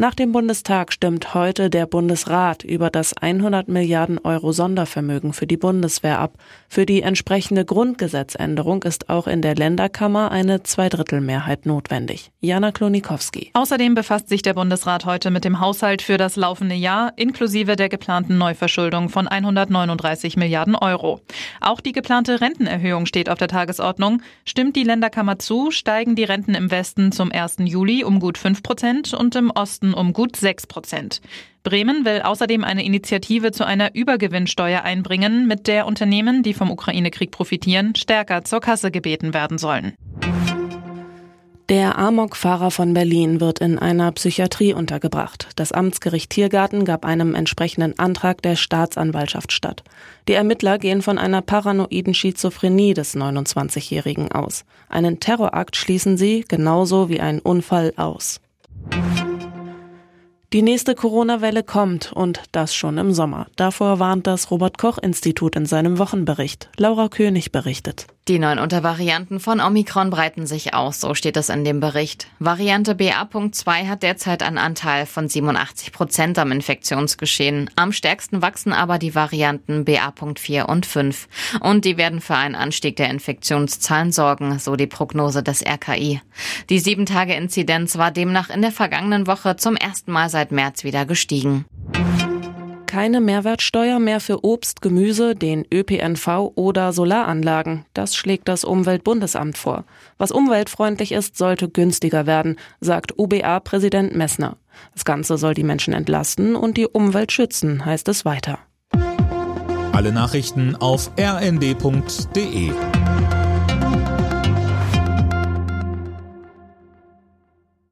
Nach dem Bundestag stimmt heute der Bundesrat über das 100 Milliarden Euro Sondervermögen für die Bundeswehr ab. Für die entsprechende Grundgesetzänderung ist auch in der Länderkammer eine Zweidrittelmehrheit notwendig. Jana Klonikowski. Außerdem befasst sich der Bundesrat heute mit dem Haushalt für das laufende Jahr inklusive der geplanten Neuverschuldung von 139 Milliarden Euro. Auch die geplante Rentenerhöhung steht auf der Tagesordnung. Stimmt die Länderkammer zu, steigen die Renten im Westen zum 1. Juli um gut 5 Prozent und im Osten um gut 6 Prozent. Bremen will außerdem eine Initiative zu einer Übergewinnsteuer einbringen, mit der Unternehmen, die vom Ukraine-Krieg profitieren, stärker zur Kasse gebeten werden sollen. Der Amok-Fahrer von Berlin wird in einer Psychiatrie untergebracht. Das Amtsgericht Tiergarten gab einem entsprechenden Antrag der Staatsanwaltschaft statt. Die Ermittler gehen von einer paranoiden Schizophrenie des 29-Jährigen aus. Einen Terrorakt schließen sie genauso wie einen Unfall aus. Die nächste Corona-Welle kommt und das schon im Sommer. Davor warnt das Robert Koch Institut in seinem Wochenbericht. Laura König berichtet. Die neuen Untervarianten von Omikron breiten sich aus, so steht es in dem Bericht. Variante BA.2 hat derzeit einen Anteil von 87 Prozent am Infektionsgeschehen. Am stärksten wachsen aber die Varianten BA.4 und 5. Und die werden für einen Anstieg der Infektionszahlen sorgen, so die Prognose des RKI. Die 7-Tage-Inzidenz war demnach in der vergangenen Woche zum ersten Mal seit März wieder gestiegen keine Mehrwertsteuer mehr für Obst, Gemüse, den ÖPNV oder Solaranlagen. Das schlägt das Umweltbundesamt vor. Was umweltfreundlich ist, sollte günstiger werden, sagt UBA-Präsident Messner. Das Ganze soll die Menschen entlasten und die Umwelt schützen, heißt es weiter. Alle Nachrichten auf rnd.de